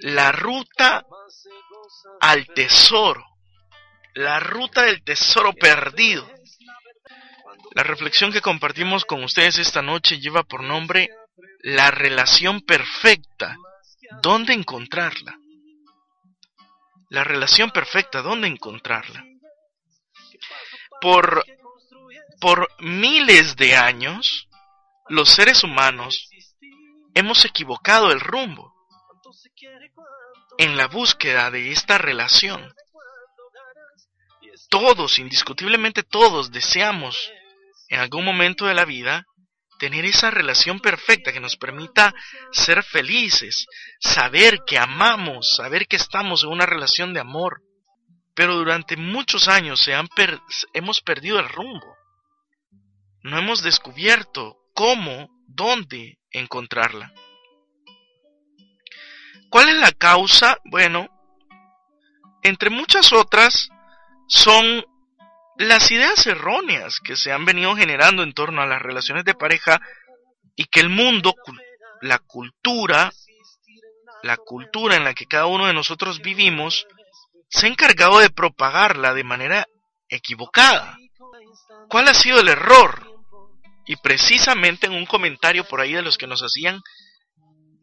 la ruta al tesoro, la ruta del tesoro perdido. La reflexión que compartimos con ustedes esta noche lleva por nombre la relación perfecta. ¿Dónde encontrarla? La relación perfecta, ¿dónde encontrarla? Por, por miles de años, los seres humanos hemos equivocado el rumbo en la búsqueda de esta relación. Todos, indiscutiblemente todos, deseamos en algún momento de la vida tener esa relación perfecta que nos permita ser felices, saber que amamos, saber que estamos en una relación de amor. Pero durante muchos años se han hemos perdido el rumbo. No hemos descubierto cómo, dónde encontrarla. ¿Cuál es la causa? Bueno, entre muchas otras, son las ideas erróneas que se han venido generando en torno a las relaciones de pareja y que el mundo, la cultura, la cultura en la que cada uno de nosotros vivimos, se ha encargado de propagarla de manera equivocada. ¿Cuál ha sido el error? Y precisamente en un comentario por ahí de los que nos hacían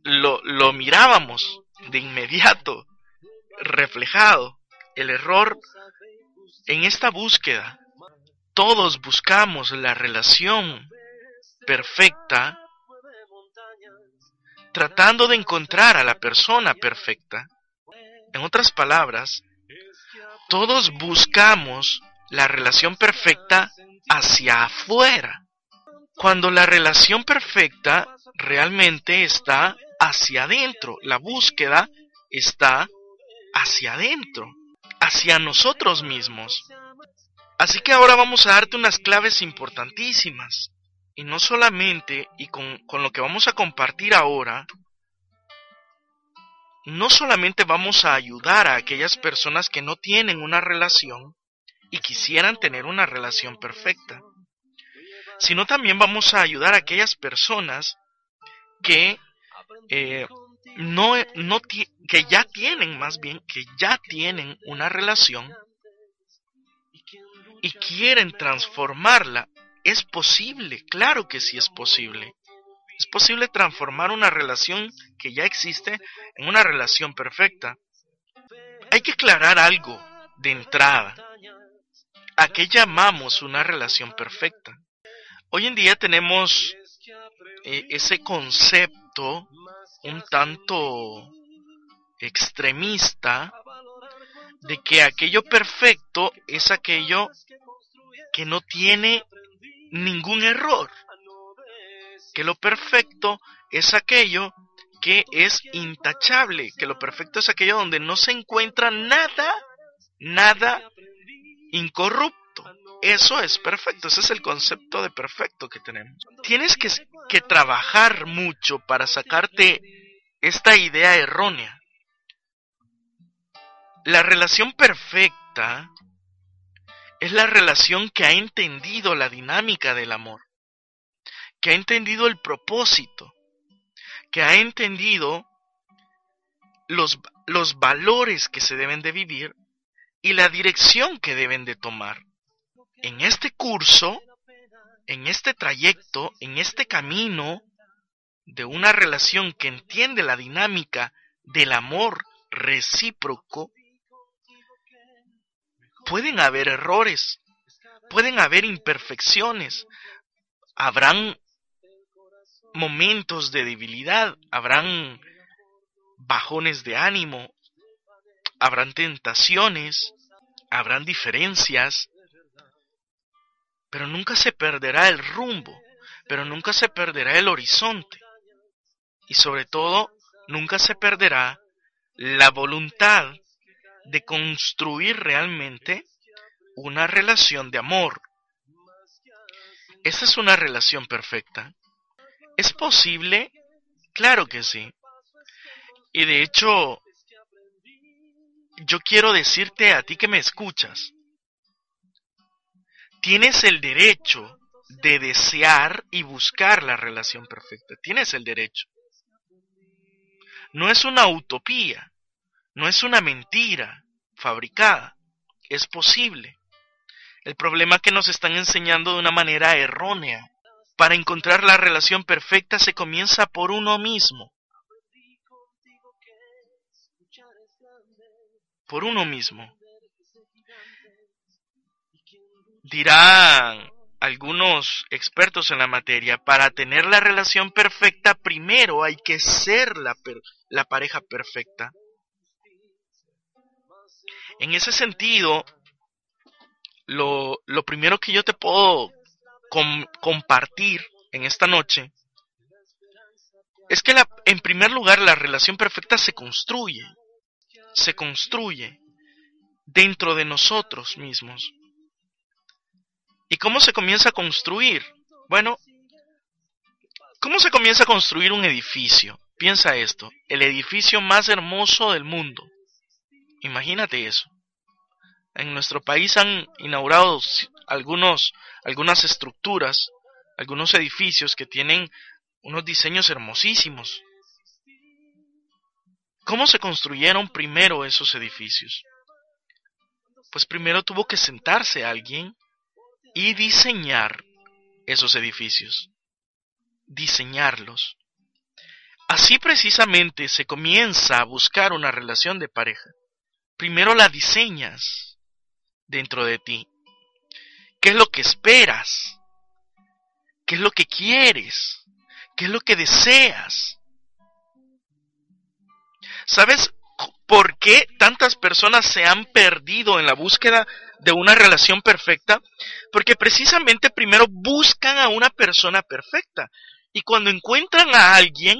lo, lo mirábamos de inmediato reflejado. El error en esta búsqueda. Todos buscamos la relación perfecta tratando de encontrar a la persona perfecta. En otras palabras, todos buscamos la relación perfecta hacia afuera, cuando la relación perfecta realmente está hacia adentro. La búsqueda está hacia adentro, hacia nosotros mismos. Así que ahora vamos a darte unas claves importantísimas. Y no solamente, y con, con lo que vamos a compartir ahora, no solamente vamos a ayudar a aquellas personas que no tienen una relación y quisieran tener una relación perfecta, sino también vamos a ayudar a aquellas personas que eh, no, no que ya tienen más bien, que ya tienen una relación y quieren transformarla. Es posible, claro que sí es posible. Es posible transformar una relación que ya existe en una relación perfecta. Hay que aclarar algo de entrada. ¿A qué llamamos una relación perfecta? Hoy en día tenemos eh, ese concepto un tanto extremista de que aquello perfecto es aquello que no tiene ningún error. Que lo perfecto es aquello que es intachable, que lo perfecto es aquello donde no se encuentra nada, nada incorrupto. Eso es perfecto, ese es el concepto de perfecto que tenemos. Tienes que, que trabajar mucho para sacarte esta idea errónea. La relación perfecta es la relación que ha entendido la dinámica del amor, que ha entendido el propósito, que ha entendido los, los valores que se deben de vivir y la dirección que deben de tomar en este curso, en este trayecto, en este camino de una relación que entiende la dinámica del amor recíproco, pueden haber errores, pueden haber imperfecciones, habrán momentos de debilidad, habrán bajones de ánimo, habrán tentaciones, habrán diferencias, pero nunca se perderá el rumbo, pero nunca se perderá el horizonte. Y sobre todo, nunca se perderá la voluntad de construir realmente una relación de amor. ¿Esa es una relación perfecta? ¿Es posible? Claro que sí. Y de hecho, yo quiero decirte a ti que me escuchas, tienes el derecho de desear y buscar la relación perfecta. Tienes el derecho. no es una utopía, no es una mentira fabricada, es posible. El problema que nos están enseñando de una manera errónea. Para encontrar la relación perfecta se comienza por uno mismo. Por uno mismo. Dirán algunos expertos en la materia, para tener la relación perfecta primero hay que ser la, la pareja perfecta. En ese sentido, lo, lo primero que yo te puedo compartir en esta noche es que la, en primer lugar la relación perfecta se construye, se construye dentro de nosotros mismos. ¿Y cómo se comienza a construir? Bueno, ¿cómo se comienza a construir un edificio? Piensa esto, el edificio más hermoso del mundo. Imagínate eso. En nuestro país han inaugurado algunos, algunas estructuras, algunos edificios que tienen unos diseños hermosísimos. ¿Cómo se construyeron primero esos edificios? Pues primero tuvo que sentarse alguien y diseñar esos edificios. Diseñarlos. Así precisamente se comienza a buscar una relación de pareja. Primero la diseñas dentro de ti. ¿Qué es lo que esperas? ¿Qué es lo que quieres? ¿Qué es lo que deseas? ¿Sabes por qué tantas personas se han perdido en la búsqueda de una relación perfecta? Porque precisamente primero buscan a una persona perfecta. Y cuando encuentran a alguien,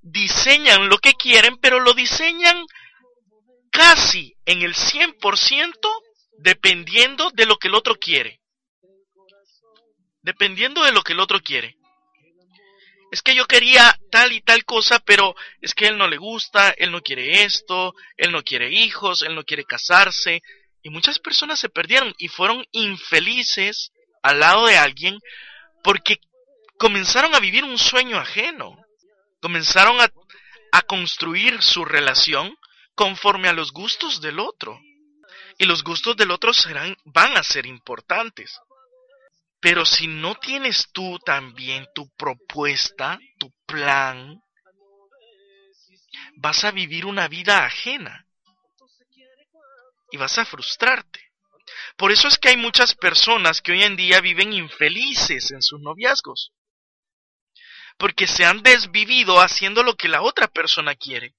diseñan lo que quieren, pero lo diseñan casi en el 100% dependiendo de lo que el otro quiere. Dependiendo de lo que el otro quiere. Es que yo quería tal y tal cosa, pero es que él no le gusta, él no quiere esto, él no quiere hijos, él no quiere casarse, y muchas personas se perdieron y fueron infelices al lado de alguien porque comenzaron a vivir un sueño ajeno. Comenzaron a, a construir su relación conforme a los gustos del otro. Y los gustos del otro serán, van a ser importantes. Pero si no tienes tú también tu propuesta, tu plan, vas a vivir una vida ajena y vas a frustrarte. Por eso es que hay muchas personas que hoy en día viven infelices en sus noviazgos. Porque se han desvivido haciendo lo que la otra persona quiere.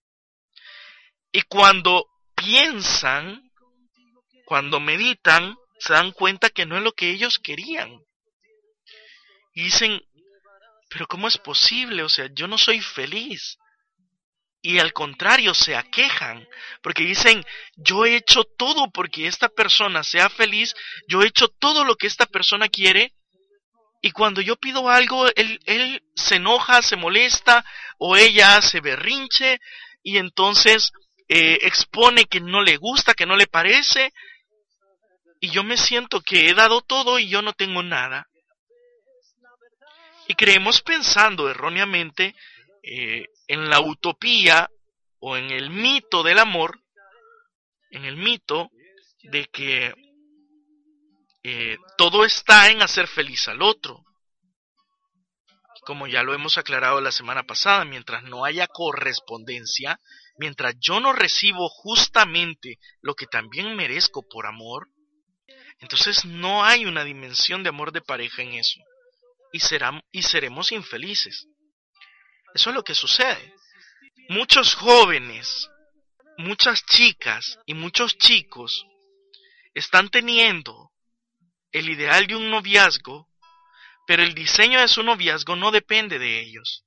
Y cuando piensan, cuando meditan, se dan cuenta que no es lo que ellos querían. Y dicen, pero ¿cómo es posible? O sea, yo no soy feliz y al contrario se aquejan porque dicen, yo he hecho todo porque esta persona sea feliz, yo he hecho todo lo que esta persona quiere y cuando yo pido algo, él, él se enoja, se molesta o ella se berrinche y entonces eh, expone que no le gusta, que no le parece y yo me siento que he dado todo y yo no tengo nada. Y creemos pensando erróneamente eh, en la utopía o en el mito del amor, en el mito de que eh, todo está en hacer feliz al otro. Como ya lo hemos aclarado la semana pasada, mientras no haya correspondencia, mientras yo no recibo justamente lo que también merezco por amor, entonces no hay una dimensión de amor de pareja en eso. Y, y seremos infelices. Eso es lo que sucede. Muchos jóvenes, muchas chicas y muchos chicos están teniendo el ideal de un noviazgo, pero el diseño de su noviazgo no depende de ellos.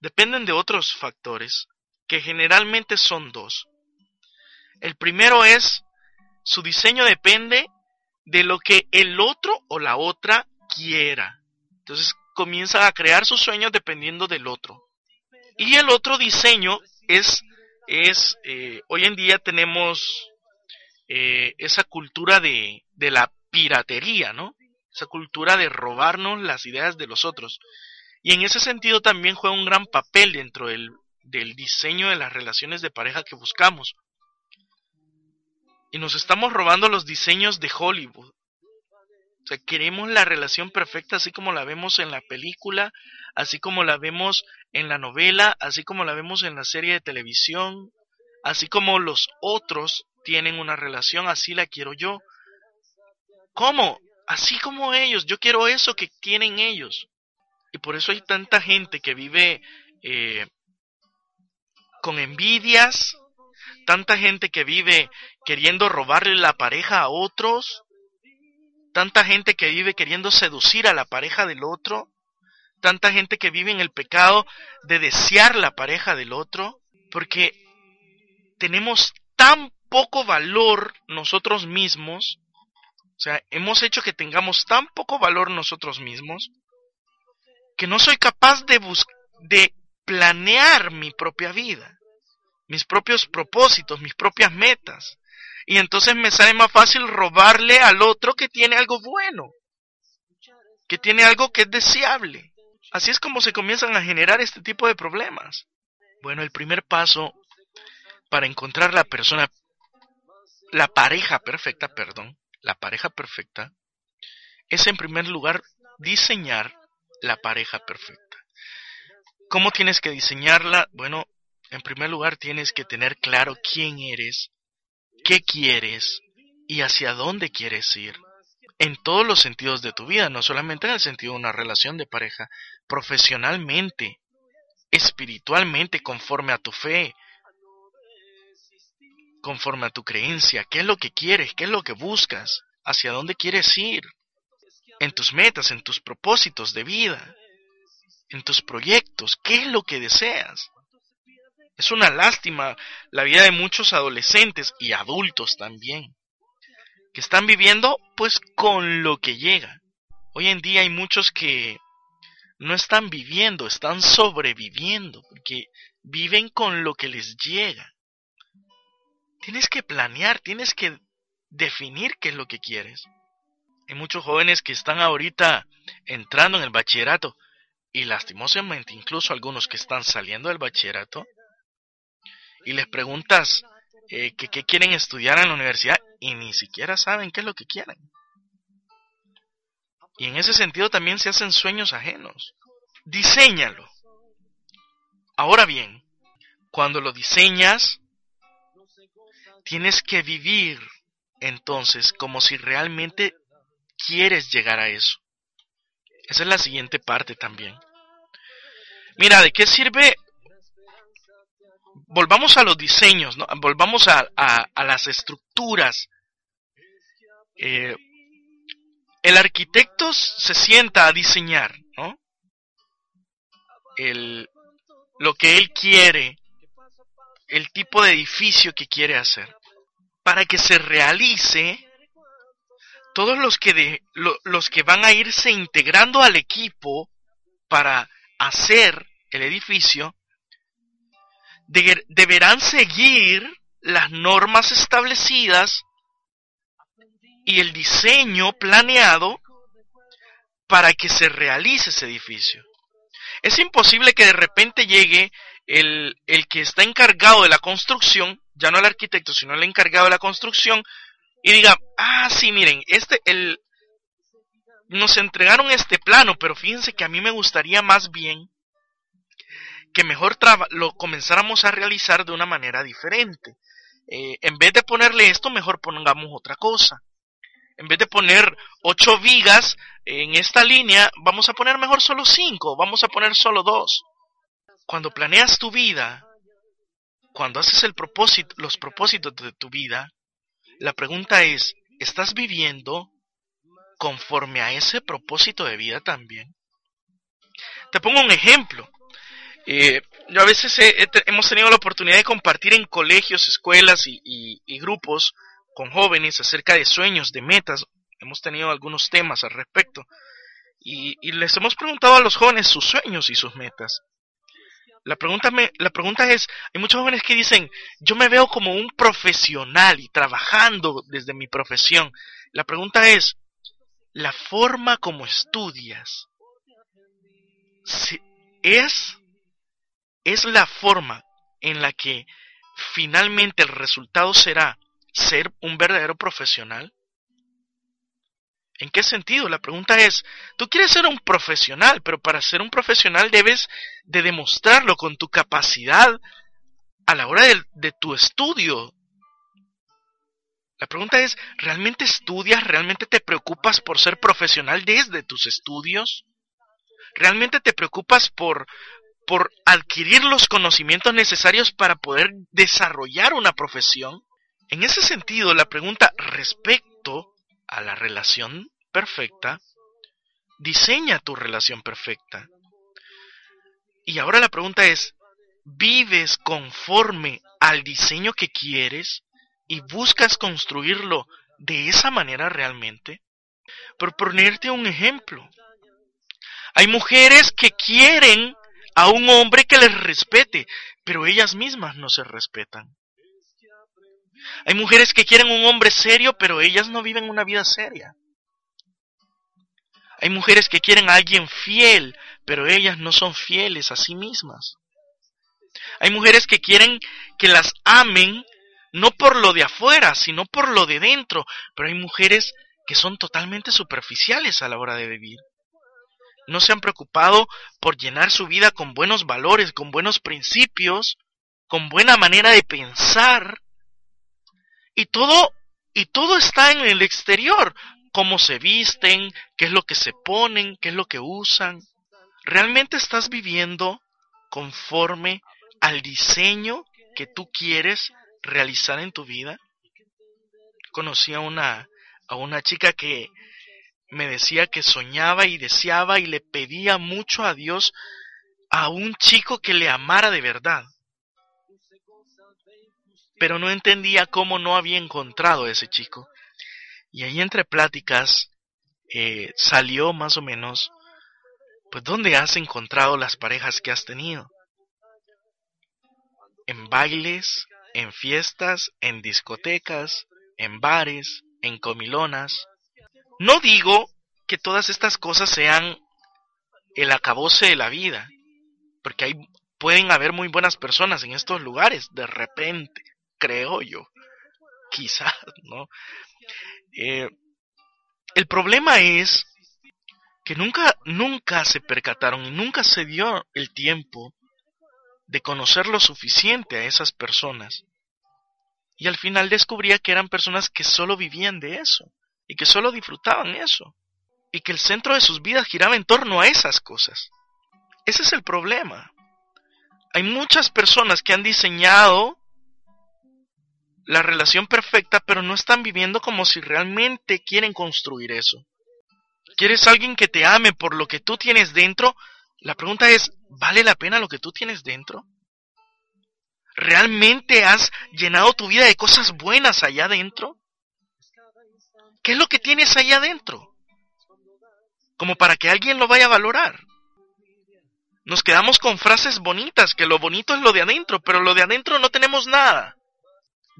Dependen de otros factores, que generalmente son dos. El primero es, su diseño depende de lo que el otro o la otra quiera. Entonces, comienzan a crear sus sueños dependiendo del otro. Y el otro diseño es, es eh, hoy en día tenemos eh, esa cultura de, de la piratería, ¿no? Esa cultura de robarnos las ideas de los otros. Y en ese sentido también juega un gran papel dentro del del diseño de las relaciones de pareja que buscamos. Y nos estamos robando los diseños de Hollywood. O sea, queremos la relación perfecta así como la vemos en la película, así como la vemos en la novela, así como la vemos en la serie de televisión, así como los otros tienen una relación, así la quiero yo. ¿Cómo? Así como ellos, yo quiero eso que tienen ellos. Y por eso hay tanta gente que vive eh, con envidias, tanta gente que vive queriendo robarle la pareja a otros, tanta gente que vive queriendo seducir a la pareja del otro, tanta gente que vive en el pecado de desear la pareja del otro, porque tenemos tan poco valor nosotros mismos, o sea, hemos hecho que tengamos tan poco valor nosotros mismos, que no soy capaz de, de planear mi propia vida, mis propios propósitos, mis propias metas. Y entonces me sale más fácil robarle al otro que tiene algo bueno, que tiene algo que es deseable. Así es como se comienzan a generar este tipo de problemas. Bueno, el primer paso para encontrar la persona, la pareja perfecta, perdón, la pareja perfecta, es en primer lugar diseñar la pareja perfecta. ¿Cómo tienes que diseñarla? Bueno, en primer lugar tienes que tener claro quién eres, qué quieres y hacia dónde quieres ir. En todos los sentidos de tu vida, no solamente en el sentido de una relación de pareja, profesionalmente, espiritualmente, conforme a tu fe, conforme a tu creencia, qué es lo que quieres, qué es lo que buscas, hacia dónde quieres ir en tus metas, en tus propósitos de vida, en tus proyectos, qué es lo que deseas. Es una lástima la vida de muchos adolescentes y adultos también, que están viviendo pues con lo que llega. Hoy en día hay muchos que no están viviendo, están sobreviviendo, porque viven con lo que les llega. Tienes que planear, tienes que definir qué es lo que quieres. Hay muchos jóvenes que están ahorita entrando en el bachillerato y lastimosamente incluso algunos que están saliendo del bachillerato y les preguntas eh, que qué quieren estudiar en la universidad y ni siquiera saben qué es lo que quieren. Y en ese sentido también se hacen sueños ajenos. Diseñalo. Ahora bien, cuando lo diseñas, tienes que vivir entonces como si realmente quieres llegar a eso. Esa es la siguiente parte también. Mira, ¿de qué sirve? Volvamos a los diseños, ¿no? volvamos a, las estructuras. Eh, el arquitecto se sienta a diseñar, ¿no? El, lo que él quiere, el tipo de edificio que quiere hacer. Para que se realice, todos los que, los que van a irse integrando al equipo para hacer el edificio, deberán seguir las normas establecidas y el diseño planeado para que se realice ese edificio. Es imposible que de repente llegue el, el que está encargado de la construcción, ya no el arquitecto, sino el encargado de la construcción, y diga, ah, sí, miren, este, el, nos entregaron este plano, pero fíjense que a mí me gustaría más bien que mejor lo comenzáramos a realizar de una manera diferente. Eh, en vez de ponerle esto, mejor pongamos otra cosa. En vez de poner ocho vigas en esta línea, vamos a poner mejor solo cinco, vamos a poner solo dos. Cuando planeas tu vida, cuando haces el propósito, los propósitos de tu vida, la pregunta es, ¿estás viviendo conforme a ese propósito de vida también? Te pongo un ejemplo. Eh, yo a veces hemos tenido la oportunidad de compartir en colegios, escuelas y, grupos con jóvenes acerca de sueños, de metas. Hemos tenido algunos temas al respecto. y les hemos preguntado a los jóvenes sus sueños y sus metas. La pregunta, me, la pregunta es, hay muchos jóvenes que dicen, yo me veo como un profesional y trabajando desde mi profesión. La pregunta es, ¿la forma como estudias es es la forma en la que finalmente el resultado será ser un verdadero profesional? ¿En qué sentido? La pregunta es, tú quieres ser un profesional, pero para ser un profesional debes de demostrarlo con tu capacidad a la hora de, tu estudio. La pregunta es, ¿realmente estudias? ¿Realmente te preocupas por ser profesional desde tus estudios? ¿Realmente te preocupas por, por adquirir los conocimientos necesarios para poder desarrollar una profesión? En ese sentido, la pregunta respecto a la relación perfecta, diseña tu relación perfecta. Y ahora la pregunta es, ¿vives conforme al diseño que quieres y buscas construirlo de esa manera realmente? Por ponerte un ejemplo, hay mujeres que quieren a un hombre que les respete, pero ellas mismas no se respetan. Hay mujeres que quieren un hombre serio, pero ellas no viven una vida seria. Hay mujeres que quieren a alguien fiel, pero ellas no son fieles a sí mismas. Hay mujeres que quieren que las amen no por lo de afuera, sino por lo de dentro, pero hay mujeres que son totalmente superficiales a la hora de vivir. No se han preocupado por llenar su vida con buenos valores, con buenos principios, con buena manera de pensar. Y todo y todo está en el exterior cómo se visten, qué es lo que se ponen, qué es lo que usan. ¿Realmente estás viviendo conforme al diseño que tú quieres realizar en tu vida? Conocí a una, a una chica que me decía que soñaba y deseaba y le pedía mucho a Dios a un chico que le amara de verdad. Pero no entendía cómo no había encontrado a ese chico. Y ahí entre pláticas eh, salió más o menos, pues, ¿dónde has encontrado las parejas que has tenido? En bailes, en fiestas, en discotecas, en bares, en comilonas. No digo que todas estas cosas sean el acabose de la vida, porque hay, pueden haber muy buenas personas en estos lugares, de repente, creo yo, quizás, ¿no? Eh, el problema es que nunca, nunca se percataron y nunca se dio el tiempo de conocer lo suficiente a esas personas. Y al final descubría que eran personas que solo vivían de eso y que solo disfrutaban eso y que el centro de sus vidas giraba en torno a esas cosas. Ese es el problema. Hay muchas personas que han diseñado la relación perfecta, pero no están viviendo como si realmente quieren construir eso. ¿Quieres alguien que te ame por lo que tú tienes dentro? La pregunta es, ¿vale la pena lo que tú tienes dentro? ¿Realmente has llenado tu vida de cosas buenas allá adentro? ¿Qué es lo que tienes allá adentro? Como para que alguien lo vaya a valorar. Nos quedamos con frases bonitas, que lo bonito es lo de adentro, pero lo de adentro no tenemos nada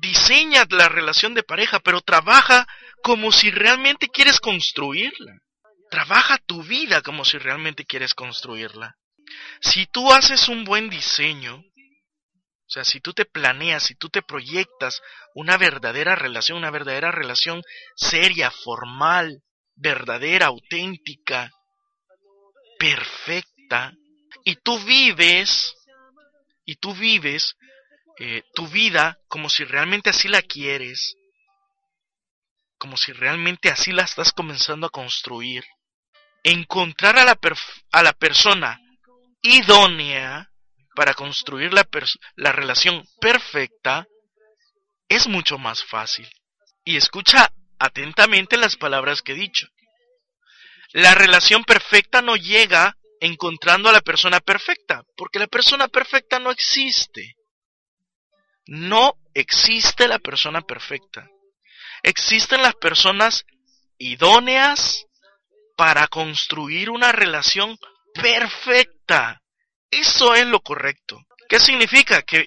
diseña la relación de pareja, pero trabaja como si realmente quieres construirla. Trabaja tu vida como si realmente quieres construirla. Si tú haces un buen diseño, o sea, si tú te planeas, si tú te proyectas una verdadera relación, una verdadera relación seria, formal, verdadera, auténtica, perfecta, y tú vives, y tú vives eh, tu vida como si realmente así la quieres, como si realmente así la estás comenzando a construir, encontrar a la, a la persona idónea para construir la, la relación perfecta es mucho más fácil. Y escucha atentamente las palabras que he dicho. La relación perfecta no llega encontrando a la persona perfecta, porque la persona perfecta no existe. No existe la persona perfecta. Existen las personas idóneas para construir una relación perfecta. Eso es lo correcto. ¿Qué significa? Que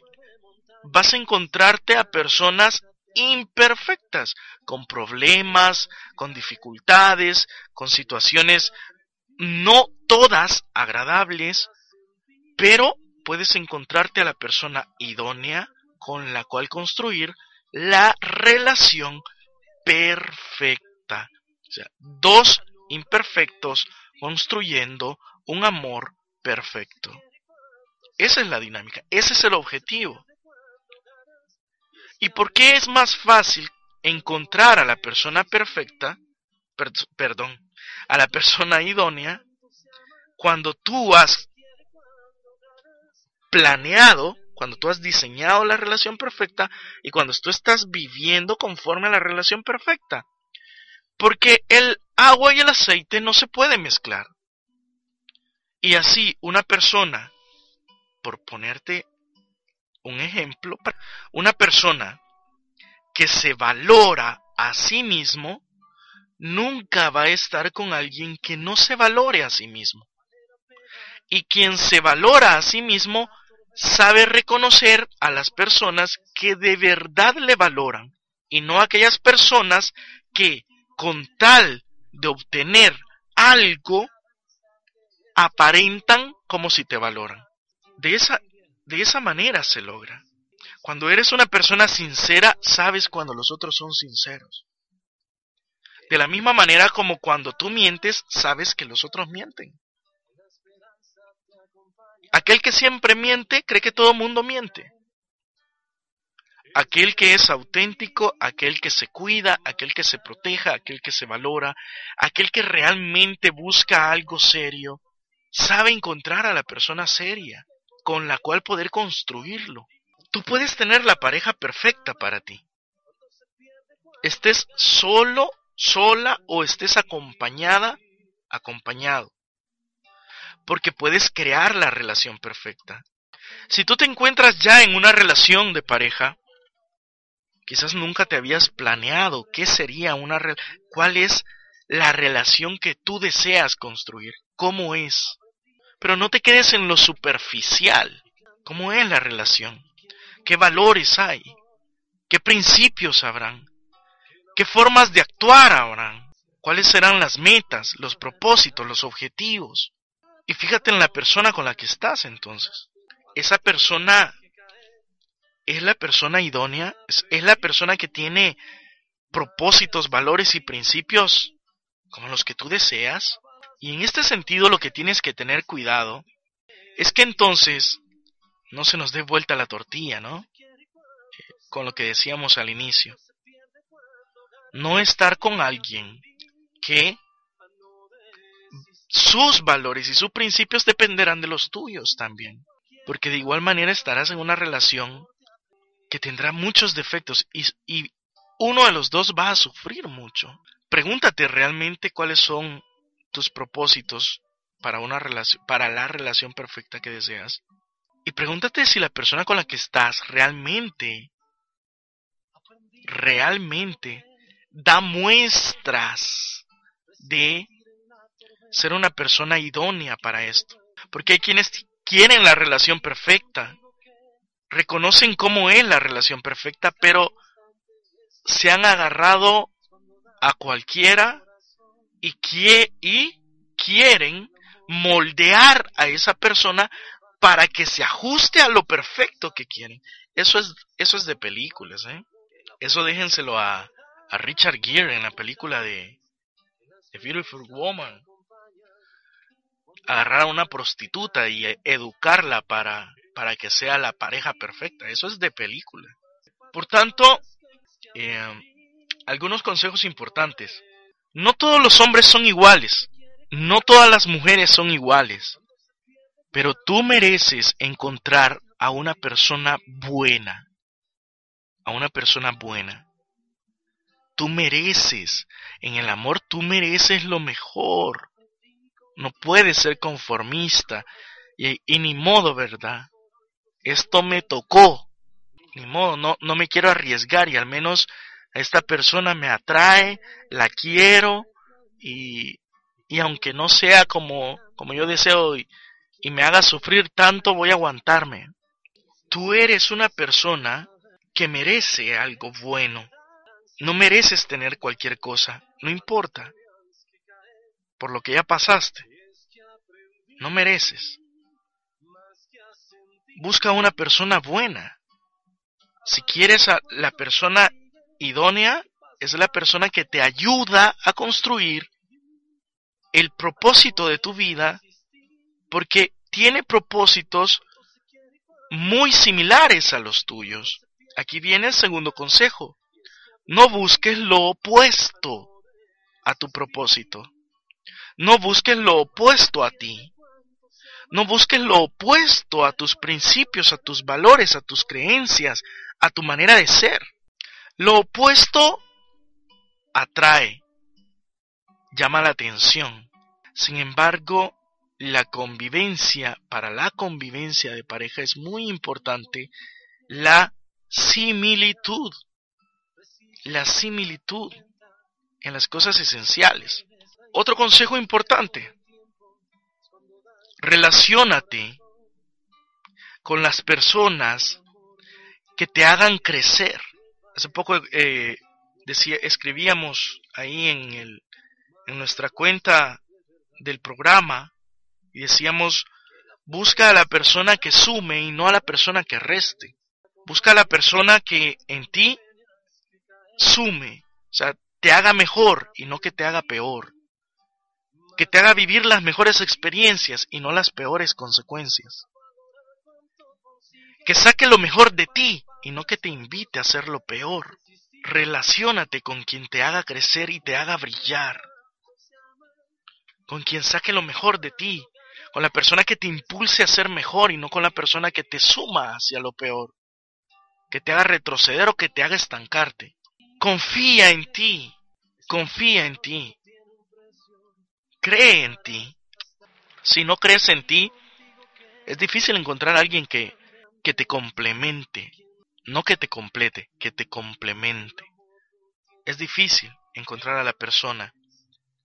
vas a encontrarte a personas imperfectas, con problemas, con dificultades, con situaciones no todas agradables, pero puedes encontrarte a la persona idónea con la cual construir la relación perfecta. O sea, dos imperfectos construyendo un amor perfecto. Esa es la dinámica, ese es el objetivo. ¿Y por qué es más fácil encontrar a la persona perfecta, perdón, a la persona idónea, cuando tú has planeado, cuando tú has diseñado la relación perfecta y cuando tú estás viviendo conforme a la relación perfecta? Porque el agua y el aceite no se pueden mezclar. Y así una persona, por ponerte un ejemplo, una persona que se valora a sí mismo, nunca va a estar con alguien que no se valore a sí mismo. Y quien se valora a sí mismo sabe reconocer a las personas que de verdad le valoran y no aquellas personas que con tal de obtener algo aparentan como si te valoran. De esa, de esa manera se logra. Cuando eres una persona sincera, sabes cuando los otros son sinceros. De la misma manera como cuando tú mientes, sabes que los otros mienten. Aquel que siempre miente cree que todo mundo miente. Aquel que es auténtico, aquel que se cuida, aquel que se proteja, aquel que se valora, aquel que realmente busca algo serio, sabe encontrar a la persona seria con la cual poder construirlo. Tú puedes tener la pareja perfecta para ti. Estés solo, sola o estés acompañada, acompañado. Porque puedes crear la relación perfecta. Si tú te encuentras ya en una relación de pareja, Quizás nunca te habías planeado qué sería una cuál es la relación que tú deseas construir, cómo es. Pero no te quedes en lo superficial. ¿Cómo es la relación? ¿Qué valores hay? ¿Qué principios habrán? ¿Qué formas de actuar habrán? ¿Cuáles serán las metas, los propósitos, los objetivos? Y fíjate en la persona con la que estás entonces. Esa persona es la persona idónea, es, la persona que tiene propósitos, valores y principios como los que tú deseas. Y en este sentido lo que tienes que tener cuidado es que entonces no se nos dé vuelta la tortilla, ¿no? Con lo que decíamos al inicio. No estar con alguien que sus valores y sus principios dependerán de los tuyos también. Porque de igual manera estarás en una relación que tendrá muchos defectos y, y uno de los dos va a sufrir mucho. Pregúntate realmente cuáles son tus propósitos para una relación, para la relación perfecta que deseas. Y pregúntate si la persona con la que estás realmente, realmente da muestras de ser una persona idónea para esto. Porque hay quienes quieren la relación perfecta, reconocen cómo es la relación perfecta, pero se han agarrado a cualquiera y, y quieren moldear a esa persona para que se ajuste a lo perfecto que quieren. Eso es, eso es de películas, ¿eh? Eso déjenselo a, a Richard Gere en la película de The Beautiful Woman. Agarrar a una prostituta y educarla para para que sea la pareja perfecta. Eso es de película. Por tanto, eh, algunos consejos importantes. No todos los hombres son iguales. No todas las mujeres son iguales. Pero tú mereces encontrar a una persona buena. A una persona buena. Tú mereces, en el amor tú mereces lo mejor. No puedes ser conformista. Y, ni modo, ¿verdad? esto me tocó. Ni modo, no, no me quiero arriesgar y al menos esta persona me atrae, la quiero y, y aunque no sea como, como yo deseo y, y me haga sufrir tanto, voy a aguantarme. Tú eres una persona que merece algo bueno. No mereces tener cualquier cosa, no importa. Por lo que ya pasaste. No mereces. busca una persona buena. Si quieres a la persona idónea, es la persona que te ayuda a construir el propósito de tu vida porque tiene propósitos muy similares a los tuyos. Aquí viene el segundo consejo. No busques lo opuesto a tu propósito. No busques lo opuesto a ti. No busques lo opuesto a tus principios, a tus valores, a tus creencias, a tu manera de ser. Lo opuesto atrae, llama la atención. Sin embargo, la convivencia, para la convivencia de pareja es muy importante la similitud. La similitud en las cosas esenciales. Otro consejo importante, relaciónate con las personas que te hagan crecer. Hace poco eh, decía, escribíamos ahí en, el, en nuestra cuenta del programa y decíamos, busca a la persona que sume y no a la persona que reste. Busca a la persona que en ti sume, o sea, te haga mejor y no que te haga peor. Que te haga vivir las mejores experiencias y no las peores consecuencias. Que saque lo mejor de ti y no que te invite a hacer lo peor. Relaciónate con quien te haga crecer y te haga brillar. Con quien saque lo mejor de ti. Con la persona que te impulse a ser mejor y no con la persona que te suma hacia lo peor. Que te haga retroceder o que te haga estancarte. Confía en ti. Confía en ti. Cree en ti. Si no crees en ti, es difícil encontrar a alguien que, que te complemente, no que te complete, que te complemente. Es difícil encontrar a la persona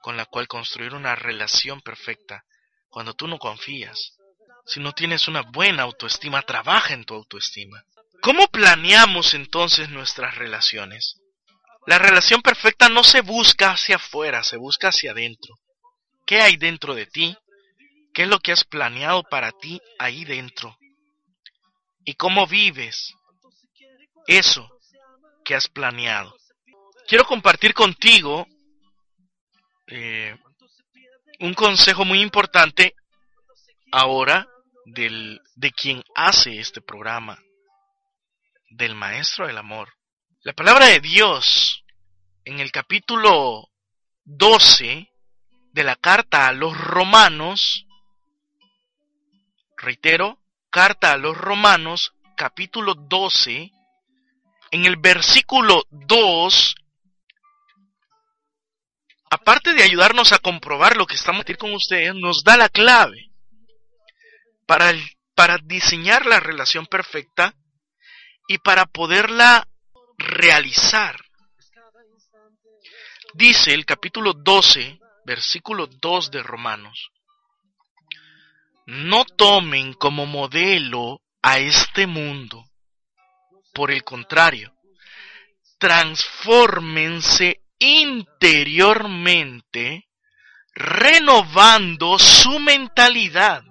con la cual construir una relación perfecta cuando tú no confías. Si no tienes una buena autoestima, trabaja en tu autoestima. ¿Cómo planeamos entonces nuestras relaciones? La relación perfecta no se busca hacia afuera, se busca hacia adentro. ¿Qué hay dentro de ti? ¿Qué es lo que has planeado para ti ahí dentro? ¿Y cómo vives eso que has planeado. Quiero compartir contigo eh, un consejo muy importante ahora del, de quien hace este programa, del Maestro del Amor. La palabra de Dios en el capítulo 12 de la carta a los romanos, reitero, carta a los romanos, capítulo 12, en el versículo 2, aparte de ayudarnos a comprobar lo que estamos a con ustedes, nos da la clave para, para diseñar la relación perfecta y para poderla realizar. Dice el capítulo 12, versículo 2 de Romanos, no tomen como modelo a este mundo por el contrario, transfórmense interiormente, renovando su mentalidad,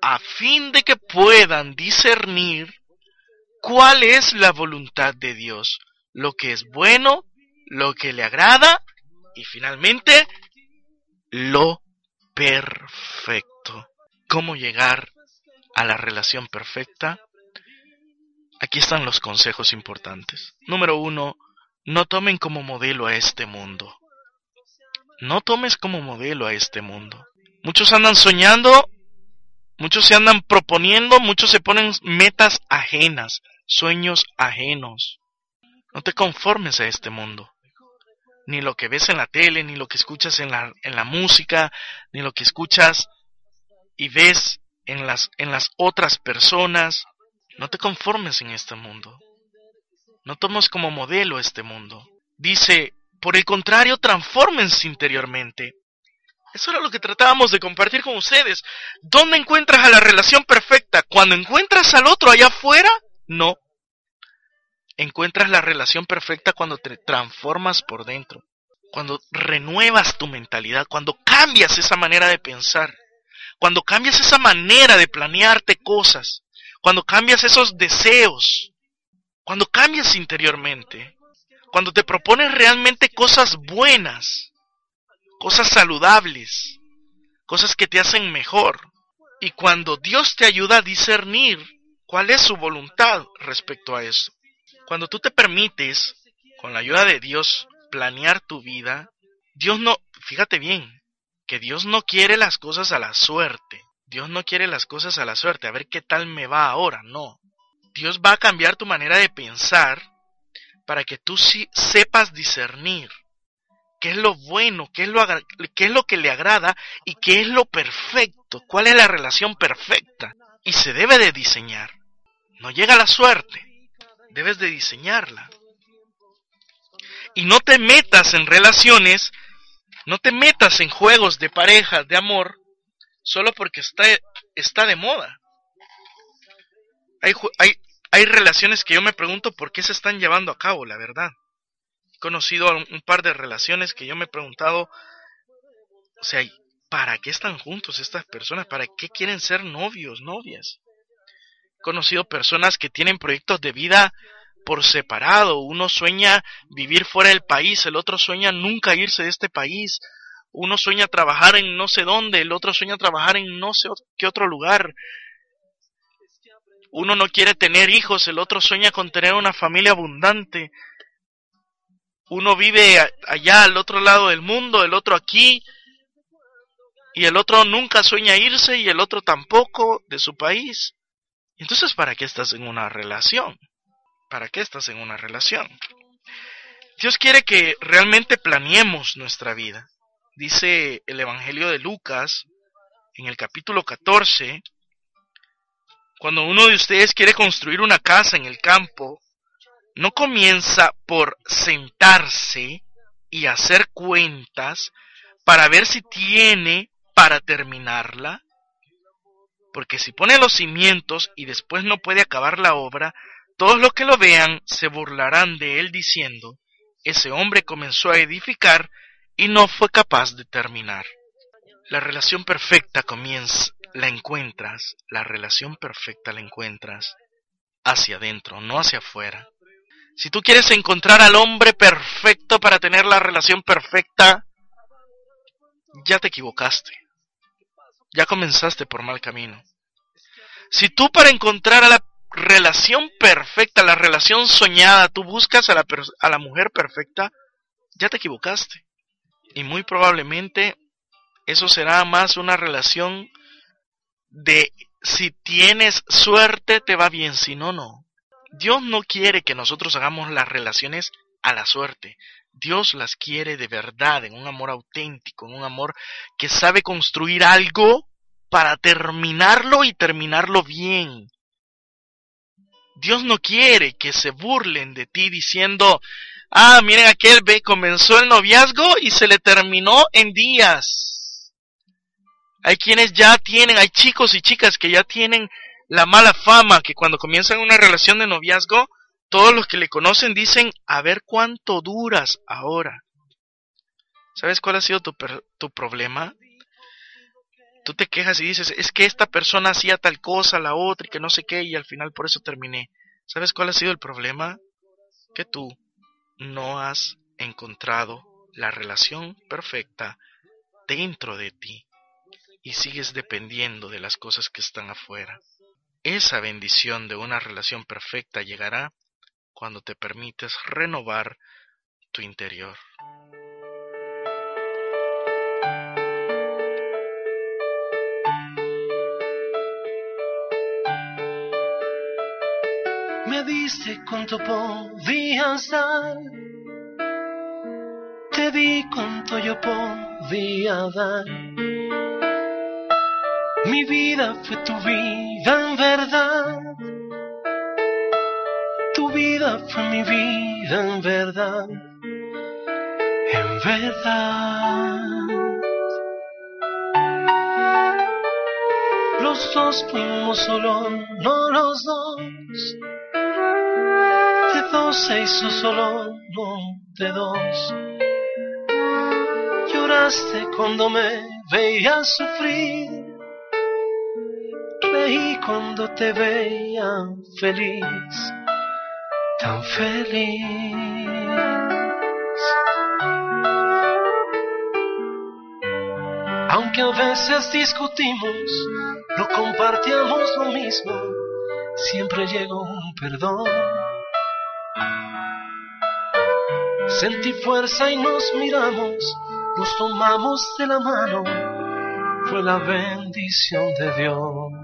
a fin de que puedan discernir cuál es la voluntad de Dios, lo que es bueno, lo que le agrada y finalmente lo perfecto. ¿Cómo llegar a la relación perfecta? Aquí están los consejos importantes. Número uno, no tomen como modelo a este mundo. No tomes como modelo a este mundo. Muchos andan soñando, muchos se andan proponiendo, muchos se ponen metas ajenas, sueños ajenos. No te conformes a este mundo. Ni lo que ves en la tele, ni lo que escuchas en la, en la música, ni lo que escuchas y ves en las, en las otras personas. No te conformes en este mundo. No tomes como modelo este mundo. Dice, por el contrario, transfórmense interiormente. Eso era lo que tratábamos de compartir con ustedes. ¿Dónde encuentras a la relación perfecta? ¿Cuando encuentras al otro allá afuera? No. Encuentras la relación perfecta cuando te transformas por dentro. Cuando renuevas tu mentalidad, cuando cambias esa manera de pensar cuando cambias esa manera de planearte cosas, cuando cambias esos deseos, cuando cambias interiormente, cuando te propones realmente cosas buenas, cosas saludables, cosas que te hacen mejor, y cuando Dios te ayuda a discernir cuál es su voluntad respecto a eso. Cuando tú te permites, con la ayuda de Dios, planear tu vida, Dios no, fíjate bien, que Dios no quiere las cosas a la suerte. Dios no quiere las cosas a la suerte, a ver qué tal me va ahora, no. Dios va a cambiar tu manera de pensar para que tú sí sepas discernir qué es lo bueno, qué es lo, qué es lo que le agrada y qué es lo perfecto, cuál es la relación perfecta. Y se debe de diseñar. No llega la suerte, debes de diseñarla. Y no te metas en relaciones, no te metas en juegos de pareja, de amor, solo porque está, está de moda. Hay, hay, hay relaciones que yo me pregunto por qué se están llevando a cabo, la verdad. He conocido un par de relaciones que yo me he preguntado, o sea, ¿para qué están juntos estas personas? ¿Para qué quieren ser novios, novias? He conocido personas que tienen proyectos de vida por separado. Uno sueña vivir fuera del país, el otro sueña nunca irse de este país. Uno sueña trabajar en no sé dónde, el otro sueña trabajar en no sé qué otro lugar. Uno no quiere tener hijos, el otro sueña con tener una familia abundante. Uno vive allá al otro lado del mundo, el otro aquí, y el otro nunca sueña irse y el otro tampoco de su país. Entonces, ¿para qué estás en una relación? ¿Para qué estás en una relación? Dios quiere que realmente planeemos nuestra vida. Dice el Evangelio de Lucas en el capítulo 14, cuando uno de ustedes quiere construir una casa en el campo, no comienza por sentarse y hacer cuentas para ver si tiene para terminarla, porque si pone los cimientos y después no puede acabar la obra, todos los que lo vean se burlarán de él diciendo, ese hombre comenzó a edificar y no fue capaz de terminar. La relación perfecta comienza la encuentras, la relación perfecta la encuentras hacia adentro, no hacia afuera. Si tú quieres encontrar al hombre perfecto para tener la relación perfecta, ya te equivocaste. Ya comenzaste por mal camino. Si tú para encontrar a la relación perfecta, la relación soñada, tú buscas a la, a la mujer perfecta, ya te equivocaste. Y muy probablemente eso será más una relación de si tienes suerte te va bien, si no, no. Dios no quiere que nosotros hagamos las relaciones a la suerte. Dios las quiere de verdad, en un amor auténtico, en un amor que sabe construir algo para terminarlo y terminarlo bien. Dios no quiere que se burlen de ti diciendo, ah, miren aquel ve, comenzó el noviazgo y se le terminó en días. Hay quienes ya tienen, hay chicos y chicas que ya tienen la mala fama, que cuando comienzan una relación de noviazgo, todos los que le conocen dicen, a ver cuánto duras ahora. ¿Sabes cuál ha sido tu, tu problema? Tú te quejas y dices, es que esta persona hacía tal cosa, la otra, y que no sé qué, y al final por eso terminé. ¿Sabes cuál ha sido el problema? Que tú no has encontrado la relación perfecta dentro de ti y sigues dependiendo de las cosas que están afuera. Esa bendición de una relación perfecta llegará cuando te permites renovar tu interior. Me diste cuánto podías dar, te di cuánto yo podía dar mi vida fue tu vida en verdad. Tu vida fue mi vida en verdad. En verdad. Los dos fuimos solo, no los dos. Dos se hizo solo, de dos. Lloraste cuando me veías sufrir sonreí cuando te veía feliz, tan feliz. Aunque a veces discutimos, no compartíamos lo mismo, siempre llegó un perdón. Sentí fuerza y nos miramos, nos tomamos de la mano, fue la bendición de Dios.